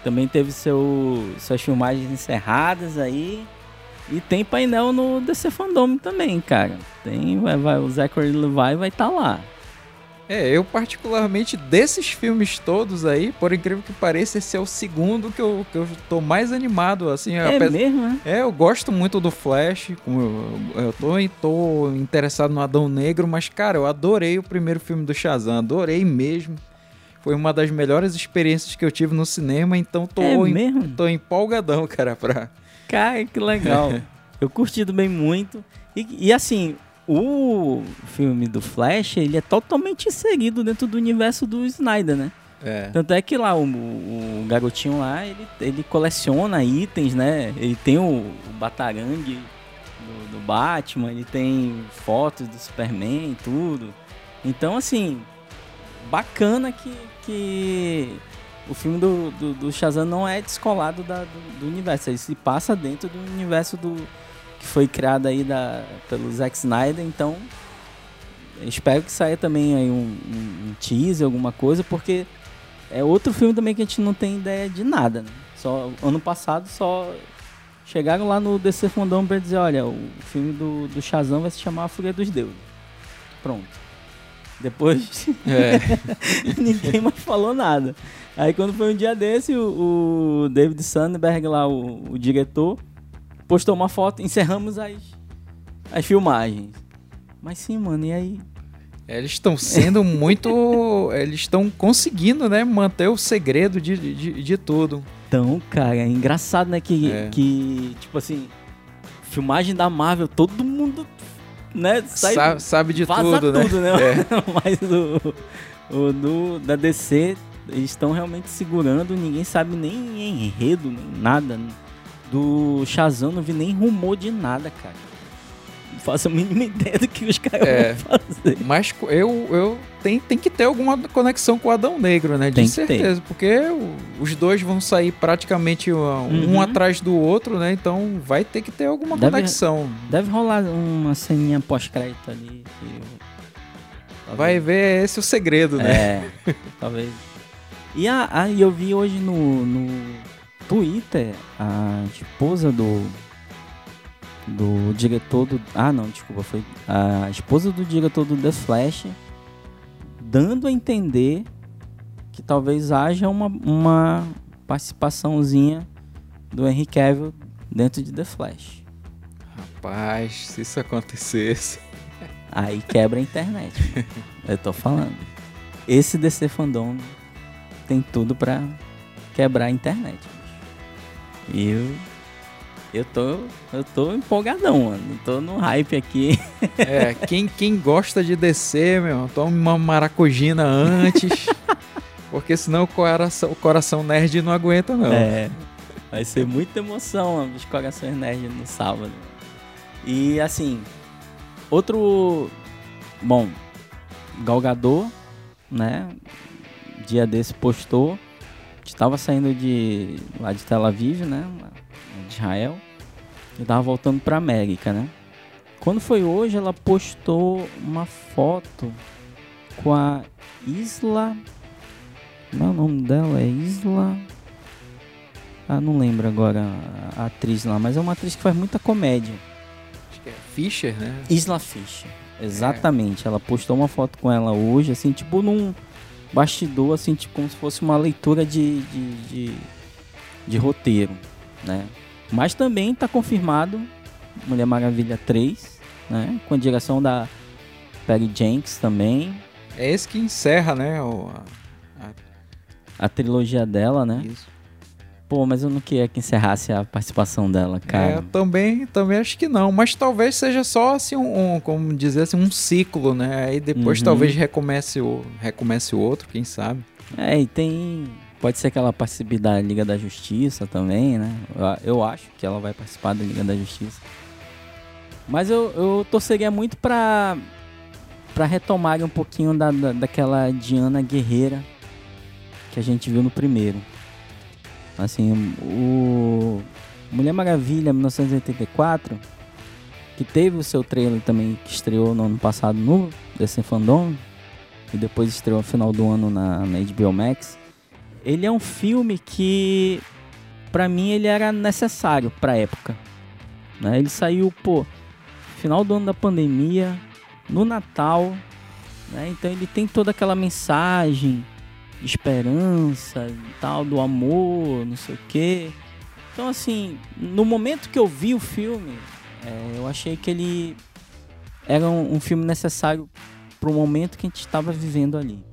Também teve seu, suas filmagens encerradas aí. E tem painel no DC Fandom também, cara. Tem, vai, vai, o Zachary Levi vai estar lá. É, eu particularmente desses filmes todos aí, por incrível que pareça, esse é o segundo que eu, que eu tô mais animado, assim. É mesmo, né? É, eu gosto muito do Flash, eu, eu tô, tô interessado no Adão Negro, mas, cara, eu adorei o primeiro filme do Shazam, adorei mesmo. Foi uma das melhores experiências que eu tive no cinema, então tô, É em- mesmo? tô empolgadão, cara, pra... Cara, que legal. Eu curti bem muito. E, e assim, o filme do Flash, ele é totalmente inserido dentro do universo do Snyder, né? É. Tanto é que lá o, o garotinho lá, ele, ele coleciona itens, né? Ele tem o, o batarangue do, do Batman, ele tem fotos do Superman e tudo. Então, assim, bacana que, que o filme do, do, do Shazam não é descolado da- do, do universo. Ele se passa dentro do universo do que foi criado aí da, pelo Zack Snyder. Então, espero que saia também aí um, um, um teaser, alguma coisa, porque é outro filme também que a gente não tem ideia de nada, né? Só, ano passado só chegaram lá no DC Fundão pra dizer, olha, o filme do, do Shazam vai se chamar A Fúria dos Deuses. Pronto. Depois É. ninguém mais falou nada. Aí quando foi um dia desse, o, o David Sandberg lá, o, o diretor, postou uma foto, encerramos as, as filmagens. Mas sim, mano, e aí? Eles estão sendo muito. Eles estão conseguindo, né? Manter o segredo de, de, de tudo. Então, cara, é engraçado, né? Que, É. que, tipo assim, filmagem da Marvel, todo mundo, né? Sai, Sa- sabe de tudo, né? tudo, né? É. Mas o, o do, da DC, eles estão realmente segurando, ninguém sabe nem enredo, nem nada. Do Shazam, não vi nem rumor de nada, cara. Faço a mínima ideia do que os caras É. vão fazer. Mas eu, eu tem, tem que ter alguma conexão com o Adão Negro, né? De Tem certeza. Porque os dois vão sair praticamente um, um Uhum. atrás do outro, né? Então vai ter que ter alguma Deve- conexão. Deve rolar uma ceninha pós-crédito ali. eu- Vai ver esse o segredo, né? É, talvez. E a, a- eu vi hoje no, no Twitter a esposa do do diretor do ah não desculpa foi a esposa do diretor do The Flash dando a entender que talvez haja uma, uma participaçãozinha do Henry Cavill dentro de The Flash Rapaz, se isso acontecesse. Aí quebra a internet. eu tô falando. Esse DC Fandom tem tudo pra quebrar a internet. E eu, eu tô, eu tô empolgadão, mano. Tô no hype aqui. É, quem, quem gosta de descer, meu, tome uma maracujina antes. Porque senão o coração, o coração nerd não aguenta, não. É, vai ser muita emoção, mano, os corações nerd no sábado. E assim, outro. Bom, Galgador, né? Dia desse postou. Estava saindo de lá de Tel Aviv, né? De Israel. E tava voltando pra América, né? Quando foi hoje, ela postou uma foto com a Isla. É o nome dela? É Isla. Ah, não lembro agora a atriz lá, mas é uma atriz que faz muita comédia. Acho que é Fischer, né? Isla Fischer. Exatamente. Ela postou uma foto com ela hoje, assim, tipo num bastidor, assim, tipo como se fosse uma leitura de, de, de, de roteiro, né? Mas também tá confirmado Mulher Maravilha 3, né? Com a direção da Perry Jenks também. É esse que encerra, né? O, a, a... a trilogia dela, né? Isso. Pô, mas eu não queria que encerrasse a participação dela, cara. É, também, também acho que não. Mas talvez seja só assim um, um como dizer assim, um ciclo, né? Aí depois uhum. talvez recomece o, recomece o outro, quem sabe. É, e tem. Pode ser que ela participe da Liga da Justiça também, né? Eu, acho que ela vai participar da Liga da Justiça. Mas eu, eu torceria muito pra, pra retomarem um pouquinho da, da, daquela Diana Guerreira que a gente viu no primeiro. Assim, o Mulher Maravilha 1984, que teve o seu trailer também, que estreou no ano passado no DC Fandom, e depois estreou no final do ano na, na HBO Max. Ele é um filme que, para mim, ele era necessário pra época. Né? Ele saiu, pô, final do ano da pandemia, no Natal, né? Então ele tem toda aquela mensagem esperança e tal, do amor, não sei o quê. Então, assim, no momento que eu vi o filme, é, eu achei que ele era um, um filme necessário para o momento que a gente estava vivendo ali.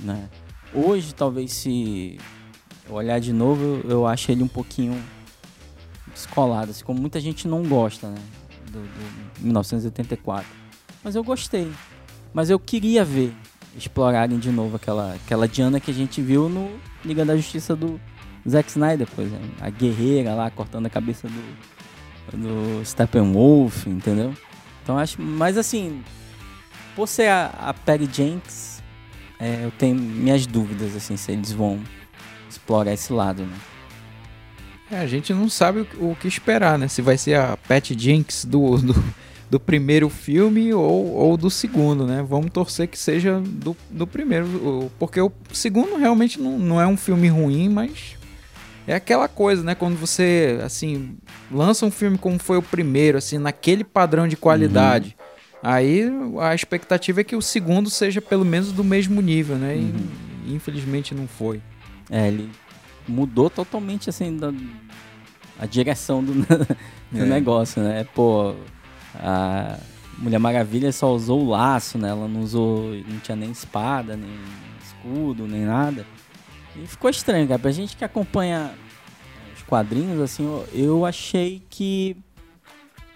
Né? Hoje, talvez, se eu olhar de novo, eu, eu acho ele um pouquinho descolado, assim, como muita gente não gosta, né? Do, do 1984. Mas eu gostei. Mas eu queria ver explorarem de novo aquela, aquela Diana que a gente viu no Liga da Justiça do Zack Snyder, por exemplo. A guerreira lá cortando a cabeça do, do Steppenwolf, entendeu? Então acho. Mas assim, por ser a, a Perry Jenks, é, eu tenho minhas dúvidas assim, se eles vão explorar esse lado, né? É, a gente não sabe o, o, que esperar, né? Se vai ser a Pat Jenks do, do do primeiro filme ou, ou do segundo, né? Vamos torcer que seja do, do primeiro, porque o segundo realmente não, não é um filme ruim, mas é aquela coisa, né? Quando você, assim, lança um filme como foi o primeiro, assim, naquele padrão de qualidade, uhum. Aí a expectativa é que o segundo seja pelo menos do mesmo nível, né? Uhum. E infelizmente não foi. É, ele mudou totalmente, assim, da, a direção do, do é. negócio, né? Pô, a Mulher Maravilha só usou o laço, né? Ela não usou, não tinha nem espada, nem escudo, nem nada. E ficou estranho, cara. Pra gente que acompanha os quadrinhos, assim, eu achei que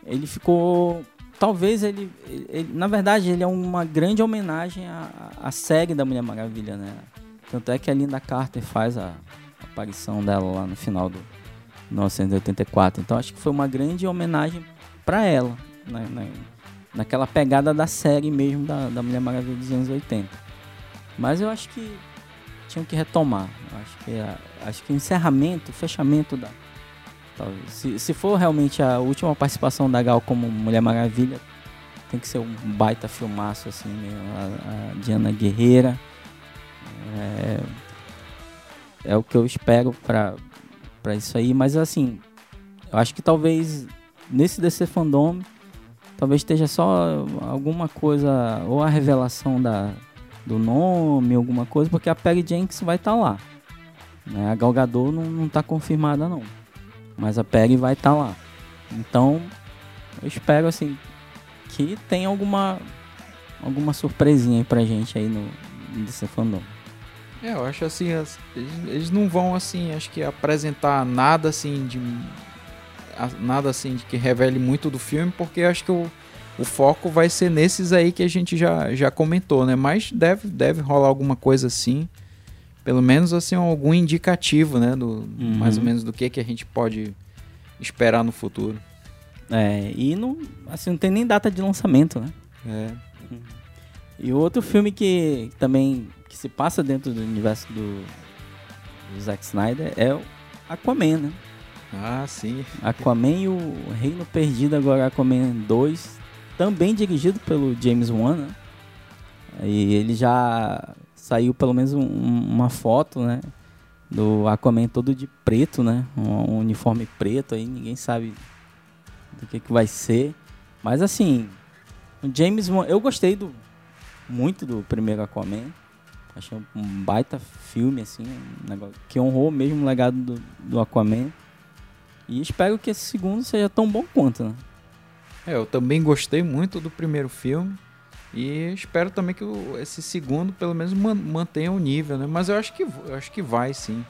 ele ficou. Talvez ele, ele na verdade, ele é uma grande homenagem à, à série da Mulher Maravilha, né? Tanto é que a Linda Carter faz a, aparição dela lá no final do 1984. Então acho que foi uma grande homenagem para ela na, na, naquela pegada da série mesmo da, da Mulher Maravilha dos anos 80. Mas eu acho que tinham que retomar. Eu acho que acho que o encerramento, o fechamento da se, se for realmente a última participação da Gal como Mulher Maravilha, tem que ser um baita filmaço assim, a, a Diana Guerreira. É, é o que eu espero para isso aí, mas assim, eu acho que talvez nesse DC Fandom Talvez esteja só alguma coisa, ou a revelação da, do nome, alguma coisa, porque a Perry Jenks vai estar tá lá. Né? A Galgador não, não tá confirmada não. Mas a Perry vai estar tá lá. Então, eu espero assim que tenha alguma alguma surpresinha aí pra gente aí no, DC Fandom. É, eu acho assim, eles, eles não vão assim, acho que apresentar nada assim de nada assim de que revele muito do filme, porque acho que o, o foco vai ser nesses aí que a gente já, já comentou, né? Mas deve, deve rolar alguma coisa assim, pelo menos assim algum indicativo, né? Do, uhum. Mais ou menos do que, que a gente pode esperar no futuro. É, e não, assim, não tem nem data de lançamento, né? É. E outro filme que também que se passa dentro do universo do, do Zack Snyder é o Aquaman, né? Ah, sim. Aquaman e o Reino Perdido, agora Aquaman 2, também dirigido pelo James Wan, né? E ele já saiu pelo menos um, uma foto, né? Do Aquaman todo de preto, né? Um, um, uniforme preto aí, ninguém sabe do que, que vai ser. Mas assim, o James Wan, eu gostei do muito do primeiro Aquaman. Achei um baita filme, assim, um negócio que honrou mesmo o legado do, do Aquaman. E espero que esse segundo seja tão bom quanto, né? É, eu também gostei muito do primeiro filme. E espero também que esse segundo, pelo menos, man, mantenha o nível, né? Mas eu acho que, eu acho que vai, sim.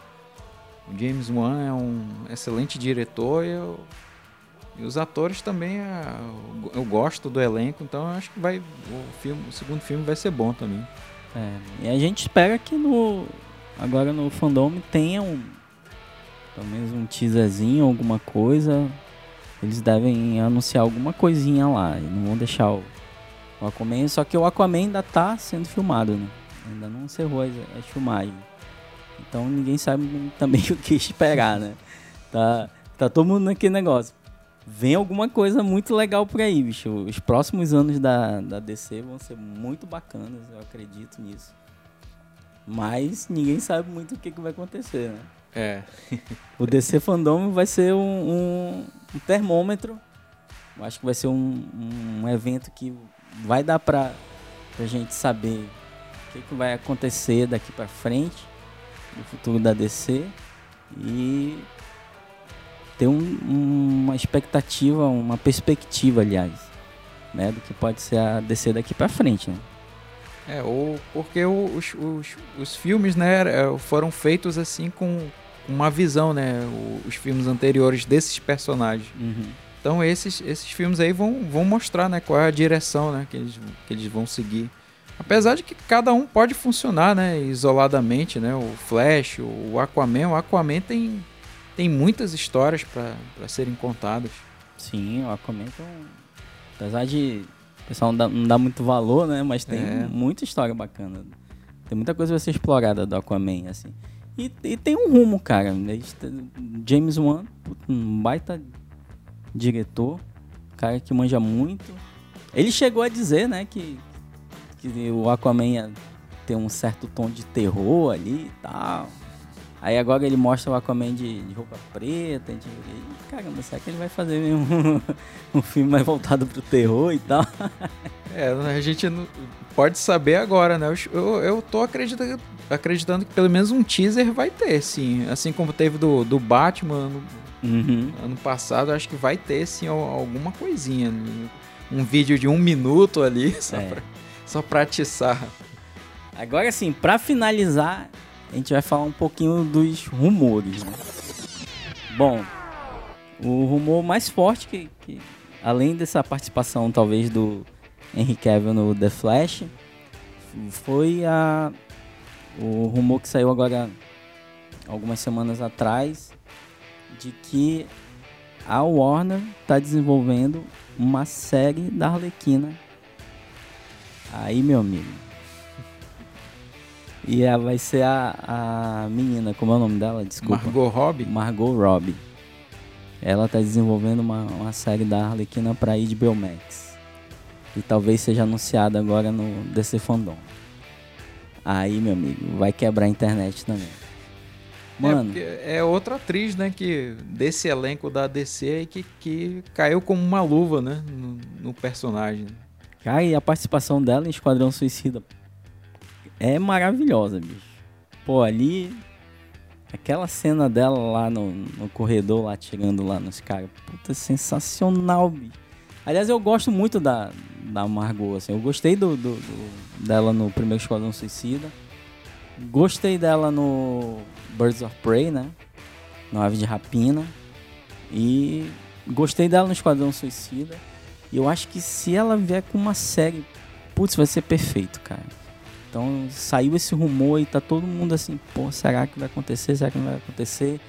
O James Wan é um excelente diretor e, eu, e os atores também, é, eu gosto do elenco, então eu acho que vai, o, filme, o segundo filme vai ser bom também. É, e a gente espera que no agora no fandom tenha um menos um teaserzinho, alguma coisa. Eles devem anunciar alguma coisinha lá. Não vão deixar o, o Aquaman. Só que o Aquaman ainda tá sendo filmado, né? Ainda não encerrou as, as filmagens. Então ninguém sabe também o que esperar, né? Tá, tá todo mundo naquele negócio. Vem alguma coisa muito legal por aí, bicho. Os próximos anos da, da DC vão ser muito bacanas, eu acredito nisso. Mas ninguém sabe muito o que, que vai acontecer, né? É. o DC Fandom vai ser um, um, um, termômetro. Eu acho que vai ser um, um evento que vai dar pra, pra gente saber o que, que vai acontecer daqui pra frente no futuro da DC e ter um, uma expectativa, uma perspectiva, aliás, né, do que pode ser a DC daqui para frente, né? É, ou porque os, os, os filmes, né, é, foram feitos assim com uma visão, né? Os filmes anteriores desses personagens. Uhum. Então esses, esses filmes aí vão, vão mostrar, né? Qual é a direção, né? Que eles, que eles vão seguir. Apesar de que cada um pode funcionar, né? Isoladamente, né? O Flash, o Aquaman. O Aquaman tem, tem muitas histórias para serem contadas. Sim, o Aquaman tem um... Apesar de... O pessoal não dá, não dá muito valor, né? Mas tem é. muita história bacana. Tem muita coisa a ser explorada do Aquaman, assim. E, e tem um rumo, cara. James Wan, um baita diretor, cara que manja muito. Ele chegou a dizer, né, que, que o Aquaman tem um certo tom de terror ali e tal. Aí agora ele mostra o Aquaman de, de roupa preta. De, e, caramba, será que ele vai fazer um, um filme mais voltado pro terror e tal? É, a gente não pode saber agora, né? Eu, eu tô acreditando, acreditando que pelo menos um teaser vai ter, sim. Assim como teve do, do Batman uhum. ano passado, acho que vai ter, sim, alguma coisinha. Um vídeo de um minuto ali, só, é. pra, só pra atiçar. Agora sim, para finalizar, a gente vai falar um pouquinho dos rumores, né? Bom, o rumor mais forte que, que além dessa participação talvez do Henry Cavill no The Flash foi a o rumor que saiu agora algumas semanas atrás de que a Warner está desenvolvendo uma série da Arlequina. Aí, meu amigo. E ela vai ser a, a menina, como é o nome dela? Desculpa. Margot Robbie? Margot Robbie. Ela está desenvolvendo uma, uma série da Arlequina para HBO Max e talvez seja anunciado agora no DC Fandom. Aí, meu amigo, vai quebrar a internet também. É, Mano. É, é outra atriz, né, que desse elenco da DC aí que, que caiu como uma luva, né, no, no personagem. Cara, e a participação dela em Esquadrão Suicida é maravilhosa, bicho. Pô, ali aquela cena dela lá no, no corredor, lá tirando lá nos caras, puta, sensacional, bicho. Aliás, eu gosto muito da, da Margot, assim. Eu gostei do, do, do, dela no primeiro Esquadrão Suicida. Gostei dela no Birds of Prey, né? No Ave de Rapina. E gostei dela no Esquadrão Suicida. E eu acho que se ela vier com uma série, putz, vai ser perfeito, cara. Então saiu esse rumor e tá todo mundo assim, pô, será que vai acontecer? Será que não vai acontecer?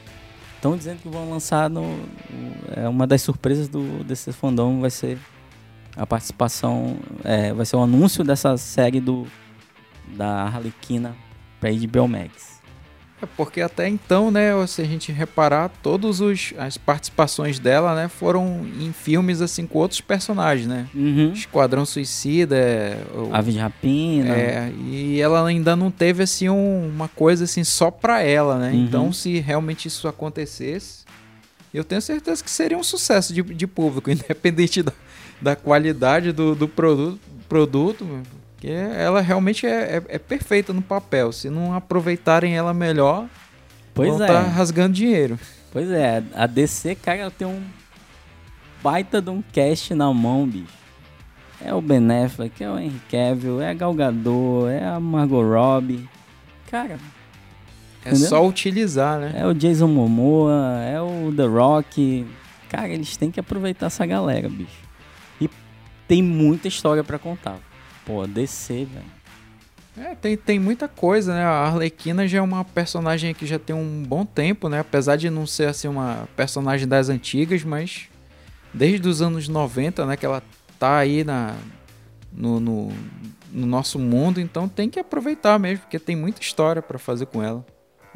Estão dizendo que vão lançar no. É uma das surpresas do desse fandom vai ser a participação. É, vai ser o anúncio dessa série do da Harlequina para HBO Max. É porque até então, né, se a gente reparar, todas as participações dela, né, foram em filmes assim com outros personagens, né? Uhum. Esquadrão Suicida, é, Ave de Rapina. É, e ela ainda não teve assim um, uma coisa assim só para ela, né? Uhum. Então, se realmente isso acontecesse, eu tenho certeza que seria um sucesso de, de público, independente da, da qualidade do, do produto, produto que ela realmente é, é, é, perfeita no papel. Se não aproveitarem ela melhor, pois vão é. tá rasgando dinheiro. Pois é, a DC, cara, ela tem um, baita de um cast na mão, bicho. É o Ben Affleck, é o Henry Cavill, é a Gal Gadot, é a Margot Robbie. Cara, É Entendeu? só utilizar, né? é o Jason Momoa, é o The Rock. Cara, eles têm que aproveitar essa galera, bicho. E tem muita história pra contar. Pô, DC, velho. É, tem, tem muita coisa, né? A Arlequina já é uma personagem que já tem um bom tempo, né? Apesar de não ser assim uma personagem das antigas, mas desde os anos 90, né? Que ela tá aí na, no, no, no nosso mundo, então tem que aproveitar mesmo, porque tem muita história pra fazer com ela.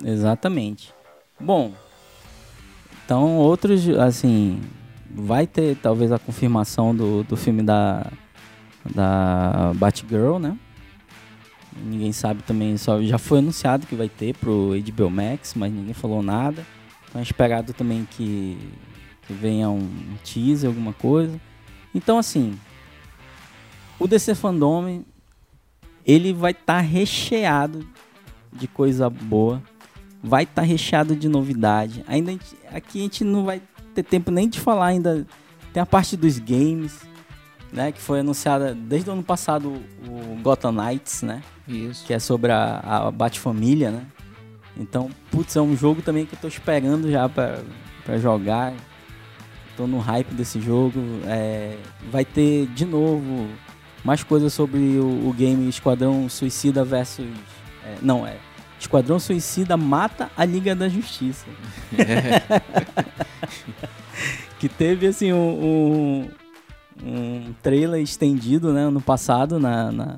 Exatamente. Bom, então outros, assim, vai ter talvez a confirmação do, do filme da, da Batgirl, né? Ninguém sabe também, só já foi anunciado que vai ter pro HBO Max, mas ninguém falou nada. Então é esperado também que, que venha um teaser, alguma coisa. Então assim, o DC Fandom ele vai estar recheado de coisa boa vai estar recheado de novidade. Ainda aqui a gente não vai ter tempo nem de falar ainda. Tem a parte dos games, né, que foi anunciada desde o ano passado o Gotham Knights, né, Isso. que é sobre a, a Bat-família, né. Então, putz, é um jogo também que eu tô esperando já pra, pra jogar. Tô no hype desse jogo. É, vai ter de novo mais coisas sobre o, o game Esquadrão Suicida versus. é, não, é. Esquadrão Suicida mata a Liga da Justiça. que teve assim um, um, um trailer estendido né, ano passado na, na,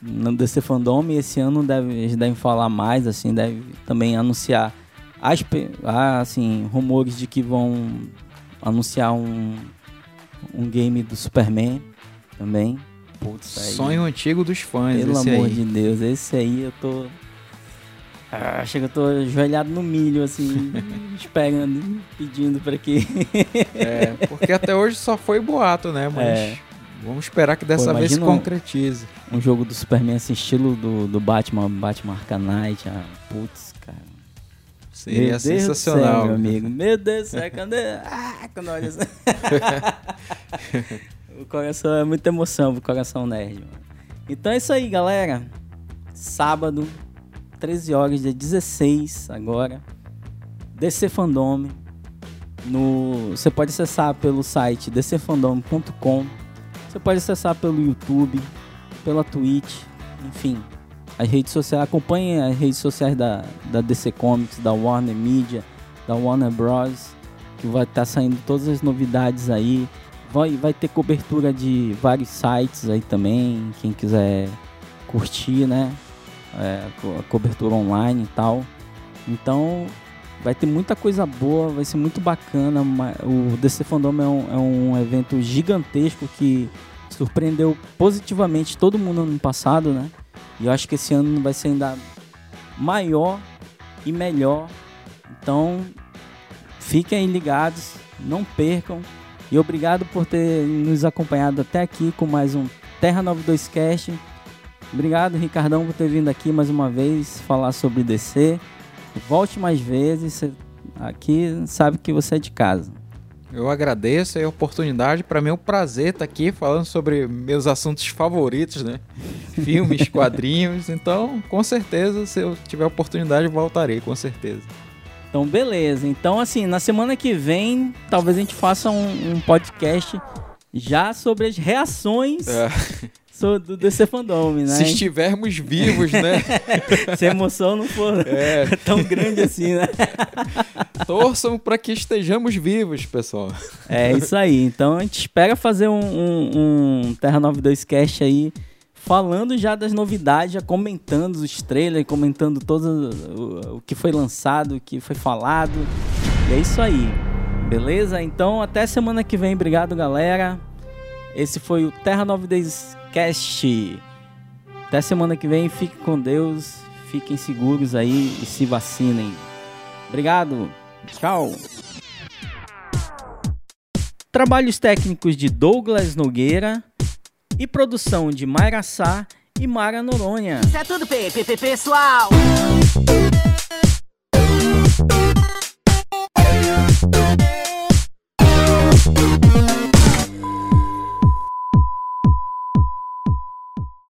no DC Fandom e esse ano deve, eles devem falar mais, assim, deve também anunciar as, ah, assim, rumores de que vão anunciar um, um game do Superman também. Putz, Sonho antigo dos fãs, pelo amor aí. de Deus, esse aí eu tô. Ah, chega, eu tô ajoelhado no milho, assim, esperando, pedindo pra que. É, porque até hoje só foi boato, né? Mas É. vamos esperar que dessa Pô, vez se concretize. um jogo do Superman, assim, estilo do, do Batman, Batman Arcanite. Ah, putz, cara. Seria Meu sensacional. céu, meu amigo. Meu Deus do céu, quando, ah, quando olha assim. o coração é muita emoção pro coração nerd, mano. Então é isso aí, galera. Sábado, 13 horas, dia 16 agora. DC Fandom. No, você pode acessar pelo site dcfandom.com. Você pode acessar pelo YouTube, pela Twitch, enfim. As redes sociais, acompanhe as redes sociais da, da DC Comics, da Warner Media, da Warner Bros. Que vai estar saindo todas as novidades aí. Vai, vai ter cobertura de vários sites aí também. Quem quiser curtir, né? É, a cobertura online e tal. Então vai ter muita coisa boa, vai ser muito bacana. O DC Fandom é um, é um evento gigantesco que surpreendeu positivamente todo mundo ano passado, né? E eu acho que esse ano vai ser ainda maior e melhor. Então, fiquem ligados, não percam. E obrigado por ter nos acompanhado até aqui com mais um Terra 92 Cast. Obrigado, Ricardão, por ter vindo aqui mais uma vez falar sobre DC. Volte mais vezes. Aqui sabe que você é de casa. Eu agradeço a oportunidade. Para mim é um prazer estar aqui falando sobre meus assuntos favoritos, né? Filmes, quadrinhos. Então, com certeza, se eu tiver oportunidade, voltarei, com certeza. Então, beleza. Então, assim, na semana que vem, talvez a gente faça um, um podcast já sobre as reações É, so- do DC Fandom, né? se estivermos vivos, né? Se a emoção não for É, tão grande assim, né? torçam para que estejamos vivos, pessoal. É isso aí. Então, a gente espera fazer um, um, um Terra 92 Cast aí, falando já das novidades, já comentando os trailers, comentando todo o, o que foi lançado, o que foi falado. E é isso aí. Beleza? Então, até semana que vem. Obrigado, galera. Esse foi o Terra 92 Cast. Até semana que vem. Fiquem com Deus. Fiquem seguros aí e se vacinem. Obrigado. Tchau. Trabalhos técnicos de Douglas Nogueira e produção de Mayra Sá e Mara Noronha. Isso é tudo, pessoal.